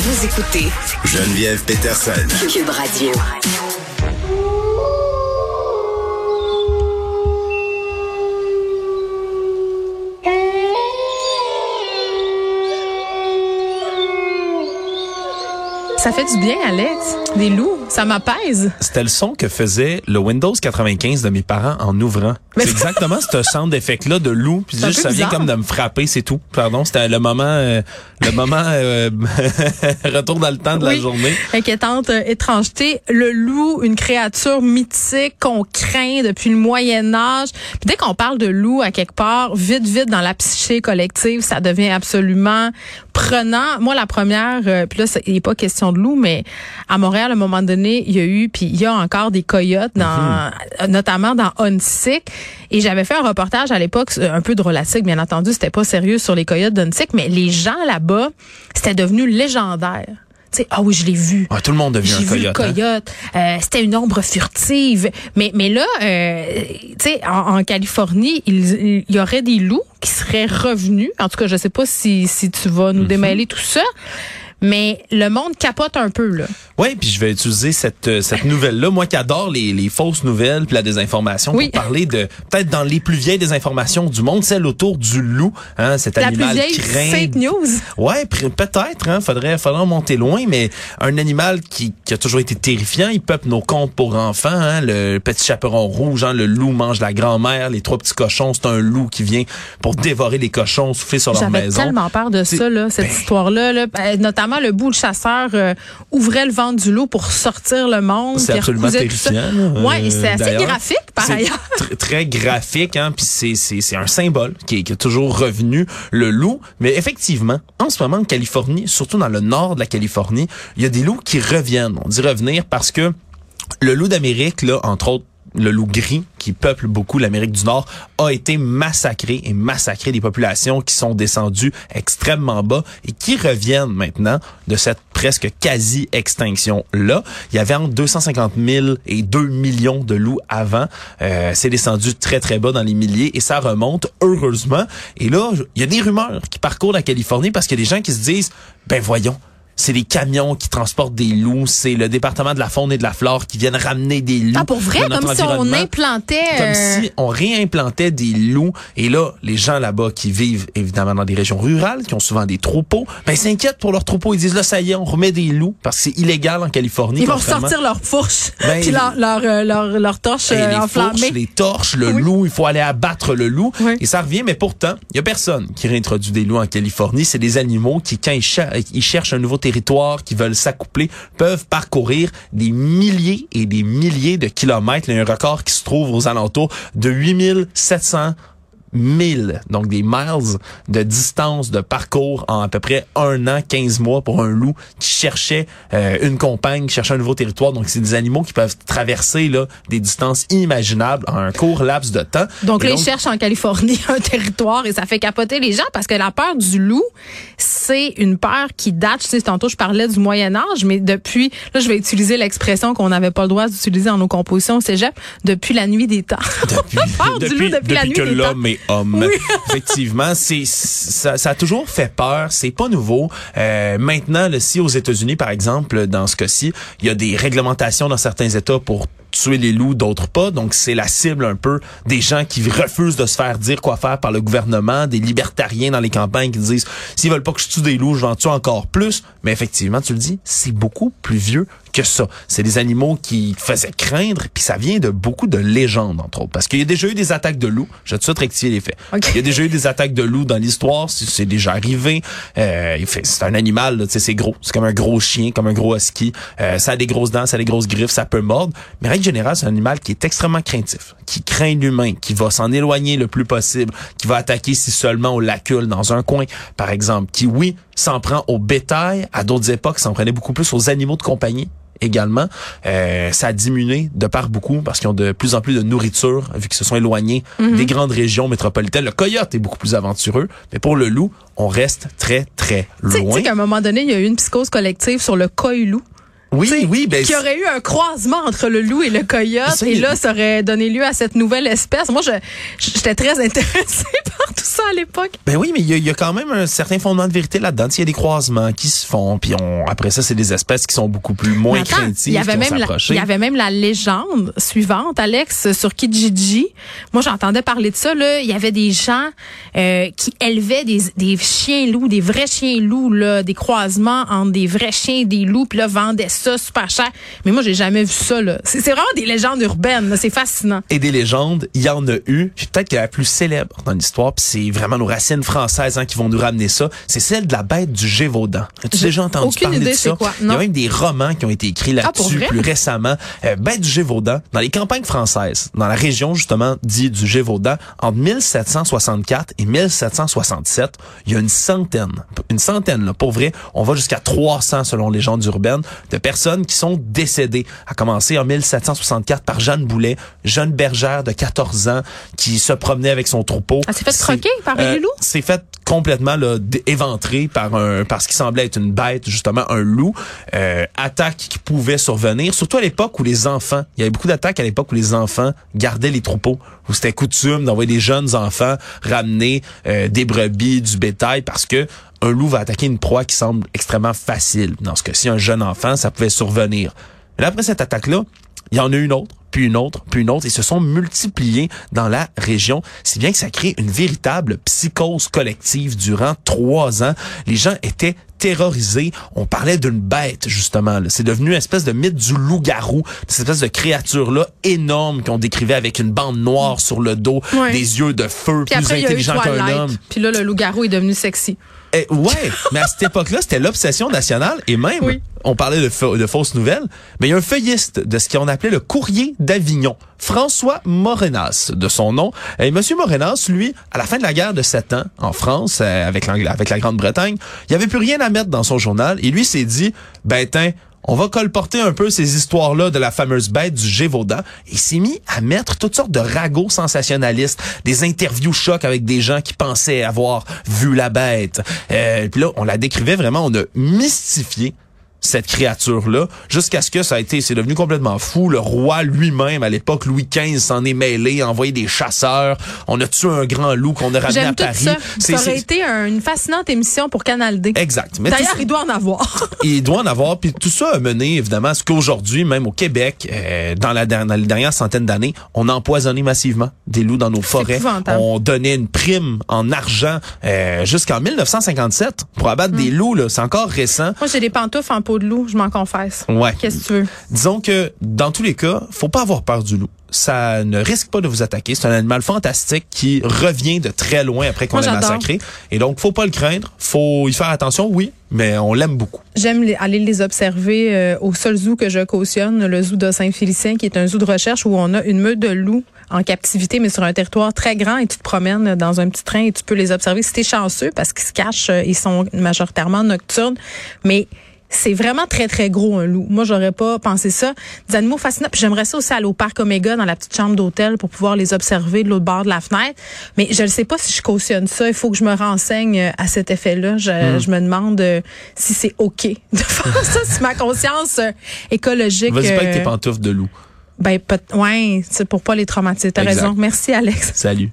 Vous écoutez Geneviève Peterson. Cube Radio. Ça fait du bien, Alex. Des loups, ça m'apaise. C'était le son que faisait le Windows 95 de mes parents en ouvrant. C'est exactement ce sound d'effet-là de loup. Puis juste, ça vient comme de me frapper, c'est tout. Pardon, c'était le moment, euh, le moment euh, retour dans le temps de la journée. Inquiétante euh, étrangeté. Le loup, une créature mythique qu'on craint depuis le Moyen Âge. Puis dès qu'on parle de loup à quelque part, vite, vite dans la psyché collective, ça devient absolument prenant. Moi, la première, euh, puis là, il n'est pas question de loup, mais à Montréal, à un moment donné, il y a eu, puis il y a encore des coyotes, dans, euh, notamment dans Huntsic. Et j'avais fait un reportage à l'époque, euh, un peu drôlatique, bien entendu, c'était pas sérieux sur les coyotes d'Huntsic, mais les gens là-bas, c'était devenu légendaire. Tu sais, ah oui, je l'ai vu. Ah, tout le monde un vu le coyote. hein? Euh, C'était une ombre furtive. Mais, mais là, euh, tu sais, en, en Californie, il, il y aurait des loups qui seraient revenus. En tout cas, je sais pas si, si tu vas Mhm. nous démêler tout ça. Mais le monde capote un peu, là. Oui, puis je vais utiliser cette euh, cette nouvelle-là, moi qui adore les, les fausses nouvelles puis la désinformation, Oui. pour parler de peut-être dans les plus vieilles désinformations du monde, celle autour du loup, hein, cet La plus animal vieille craint. fake news. Ouais, peut-être, hein, faudrait, faudrait en monter loin, mais un animal qui, qui a toujours été terrifiant, il peuple nos contes pour enfants, hein, le petit chaperon rouge, hein, le loup mange la grand-mère, les trois petits cochons, c'est un loup qui vient pour dévorer les cochons, souffler sur leur J'avais maison. tellement peur de ça, là, cette ben- histoire-là. Là. Ben, notamment, le bout, le chasseur euh, ouvrait le ventre du loup pour sortir le monde. C'est absolument terrifiant. Ouais, et c'est assez graphique, par ailleurs. tr- très graphique, hein, puis c'est un symbole qui est, qui est toujours revenu le loup. Mais effectivement, en ce moment en Californie, surtout dans le nord de la Californie, il y a des loups qui reviennent. On dit revenir parce que le loup d'Amérique, là, entre autres. Le loup gris, qui peuple beaucoup l'Amérique du Nord, a été massacré et massacré des populations qui sont descendues extrêmement bas et qui reviennent maintenant de cette presque quasi-extinction-là. Il y avait entre 250 000 et 2 millions de loups avant. Euh, c'est descendu très, très bas dans les milliers et ça remonte, heureusement. Et là, il y a des rumeurs qui parcourent la Californie parce qu'il y a des gens qui se disent, ben voyons, c'est les camions qui transportent des loups, c'est le département de la faune et de la flore qui viennent ramener des loups. Ah, pour vrai, dans notre comme si on implantait... Comme si on réimplantait des loups. Et là, les gens là-bas qui vivent évidemment dans des régions rurales, qui ont souvent des troupeaux, ben ils s'inquiètent pour leurs troupeaux. Ils disent là, ça y est, on remet des loups parce que c'est illégal en Californie. Ils vont sortir leur fourche Ben, puis leur, leur, euh, leur, leur torche euh, les enflammée. fourches, les torches, le Oui. loup, il faut aller abattre le loup. Oui. Et ça revient, mais pourtant, il y a personne qui réintroduit des loups en Californie. C'est des animaux qui, quand ils, cher- ils cherchent un nouveau territoire, qui veulent s'accoupler, peuvent parcourir des milliers et des milliers de kilomètres. Il y a un record qui se trouve aux alentours de 8700 1000, donc des miles de distance de parcours en à peu près un an, 15 mois pour un loup qui cherchait euh, une compagne, qui cherchait un nouveau territoire. Donc, c'est des animaux qui peuvent traverser là, des distances inimaginables en un court laps de temps. Donc, là, ils cherchent en Californie un territoire et ça fait capoter les gens parce que la peur du loup, c'est une peur qui date, tu sais, tantôt je parlais du Moyen Âge, mais depuis, là, je vais utiliser l'expression qu'on n'avait pas le droit d'utiliser dans nos compositions au cégep, depuis la nuit des temps. depuis, peur du loup depuis la nuit que l'homme est homme. Oui. Effectivement, c'est ça, ça a toujours fait peur. C'est pas nouveau. Euh, maintenant, là, si aux États-Unis, par exemple, dans ce cas-ci, il y a des réglementations dans certains États pour tuer les loups, d'autres pas. Donc, c'est la cible un peu des gens qui refusent de se faire dire quoi faire par le gouvernement, des libertariens dans les campagnes qui disent, s'ils veulent pas que je tue des loups, je vais en tuer encore plus. Mais effectivement, tu le dis, c'est beaucoup plus vieux que ça. C'est des animaux qui faisaient craindre, puis ça vient de beaucoup de légendes, entre autres. Parce qu'il y a déjà eu des attaques de loups. Je vais tout de rectifier les faits. Il y a déjà eu des attaques de loups dans l'histoire. C'est déjà arrivé. Euh, c'est un animal, là, tu sais, c'est gros. C'est comme un gros chien, comme un gros husky. Euh, ça a des grosses dents, ça a des grosses griffes, ça peut mordre. Mais générale, c'est un animal qui est extrêmement craintif, qui craint l'humain, qui va s'en éloigner le plus possible, qui va attaquer si seulement on l'accule dans un coin, par exemple, qui, oui, s'en prend au bétail. À d'autres époques, s'en prenait beaucoup plus aux animaux de compagnie également. Euh, ça a diminué de part beaucoup parce qu'ils ont de plus en plus de nourriture vu qu'ils se sont éloignés des grandes régions métropolitaines. Le coyote est beaucoup plus aventureux, mais pour le loup, on reste très, très sais- tu loin. sais qu'à un moment donné, il y a eu une psychose collective sur le coïlou. Oui, oui, ben, qui aurait eu un croisement entre le loup et le coyote Ça, et là ça aurait donné lieu à cette nouvelle espèce. Moi j'étais très intéressée par tout ça à l'époque. Ben oui, mais il y, a- il y a quand même un certain fondement de vérité là-dedans. Il y a des croisements qui se font, puis on, après ça, c'est des espèces qui sont beaucoup plus moins attends, craintives, il y avait même la, il y avait même la légende suivante, Alex, sur Kijiji. Moi, j'entendais parler de ça. Là, il y avait des gens euh, qui élevaient des, des chiens loups, des vrais chiens loups, là, des croisements entre des vrais chiens et des loups, puis là vendaient ça super cher. Mais moi, j'ai jamais vu ça. Là, c'est c'est vraiment des légendes urbaines. là. C'est fascinant. et des légendes, il y en a eu. Peut-être que la plus célèbre dans l'histoire, puis c'est vraiment nos racines françaises hein, qui vont nous ramener ça, c'est celle de la bête du Gévaudan. As-tu déjà entendu aucune parler idée de ça? quoi, Il y a même des romans qui ont été écrits Ah, là-dessus vrai? plus récemment. Euh, bête du Gévaudan, dans les campagnes françaises, dans la région justement dite du Gévaudan, entre 1764 et 1767, il y a une centaine, une centaine là, pour vrai, on va jusqu'à 300 selon légendes urbaines, de personnes qui sont décédées. À commencer en 1764 par Jeanne Boulet, jeune bergère de 14 ans qui se promenait avec son troupeau. Elle s'est fait croquer par euh, les loups? C'est fait complètement là, par un par ce qui semblait être une bête justement un loup euh, attaque qui pouvait survenir surtout à l'époque où les enfants il y avait beaucoup d'attaques à l'époque où les enfants gardaient les troupeaux où c'était coutume d'envoyer des jeunes enfants ramener euh, des brebis du bétail parce que un loup va attaquer une proie qui semble extrêmement facile dans ce cas-ci un jeune enfant ça pouvait survenir mais là, après cette attaque là il y en a une autre, puis une autre, puis une autre, et se sont multipliés dans la région, si bien que ça crée une véritable psychose collective durant trois ans. Les gens étaient terrorisés. On parlait d'une bête, justement. C'est devenu une espèce de mythe du loup-garou, cette espèce de créature-là énorme qu'on décrivait avec une bande noire sur le dos, des yeux de feu, Puis plus après, intelligent qu'un homme. Puis là, le loup-garou est devenu sexy. Eh, ouais, mais à cette époque-là, c'était l'obsession nationale et même, Oui. on parlait de, fa- de fausses nouvelles, mais il y a un feuilliste de ce qu'on appelait le courrier d'Avignon, François Morenas, de son nom. Et Monsieur Morenas, lui, à la fin de la guerre de Sept ans, en France, euh, avec, la Grande-Bretagne, il y avait plus rien à mettre dans son journal et lui s'est dit, ben, tiens, on va colporter un peu ces histoires-là de la fameuse bête du Gévaudan. Et il s'est mis à mettre toutes sortes de ragots sensationnalistes, des interviews chocs avec des gens qui pensaient avoir vu la bête. Euh, Puis là, on la décrivait vraiment, on a mystifié cette créature-là, jusqu'à ce que ça a été, c'est devenu complètement fou. Le roi lui-même, à l'époque, Louis XV, s'en est mêlé, a envoyé des chasseurs. On a tué un grand loup qu'on a ramené à tout Paris. ça. Ça aurait été un- une fascinante émission pour Canal D. Exact. D'ailleurs, il doit en avoir. il doit en avoir. Puis tout ça a mené, évidemment, à ce qu'aujourd'hui, même au Québec, euh, dans, la, dans les dernières centaines d'années, on a empoisonné massivement des loups dans nos forêts. On donnait une prime en argent euh, jusqu'en 1957 pour abattre des loups. là. C'est encore récent. Moi, j'ai des pantoufles en peau de loup, je m'en confesse. Ouais. Qu'est-ce que tu veux? Disons que dans tous les cas, faut pas avoir peur du loup. Ça ne risque pas de vous attaquer. C'est un animal fantastique qui revient de très loin après qu'on Moi, l'a j'adore. massacré. Et donc, faut pas le craindre. Faut y faire attention, oui, mais on l'aime beaucoup. J'aime aller les observer euh, au seul zoo que je cautionne, le zoo de Saint-Félicien, qui est un zoo de recherche où on a une meute de loups en captivité, mais sur un territoire très grand, et tu te promènes dans un petit train et tu peux les observer si t'es chanceux, parce qu'ils se cachent, euh, ils sont majoritairement nocturnes, mais c'est vraiment très, très gros, un loup. Moi, j'aurais pas pensé ça. Des animaux fascinants. Puis j'aimerais ça aussi aller au parc Omega, dans la petite chambre d'hôtel, pour pouvoir les observer de l'autre bord de la fenêtre. Mais je ne sais pas si je cautionne ça. Il faut que je me renseigne euh, à cet effet-là. Je, je me demande euh, si c'est OK de faire ça, si ma conscience euh, écologique... Vas-y pas avec tes pantoufles de loup. ben, peut- ouais, c'est pour pas les traumatiser. T'as raison. Merci, Alex. Salut.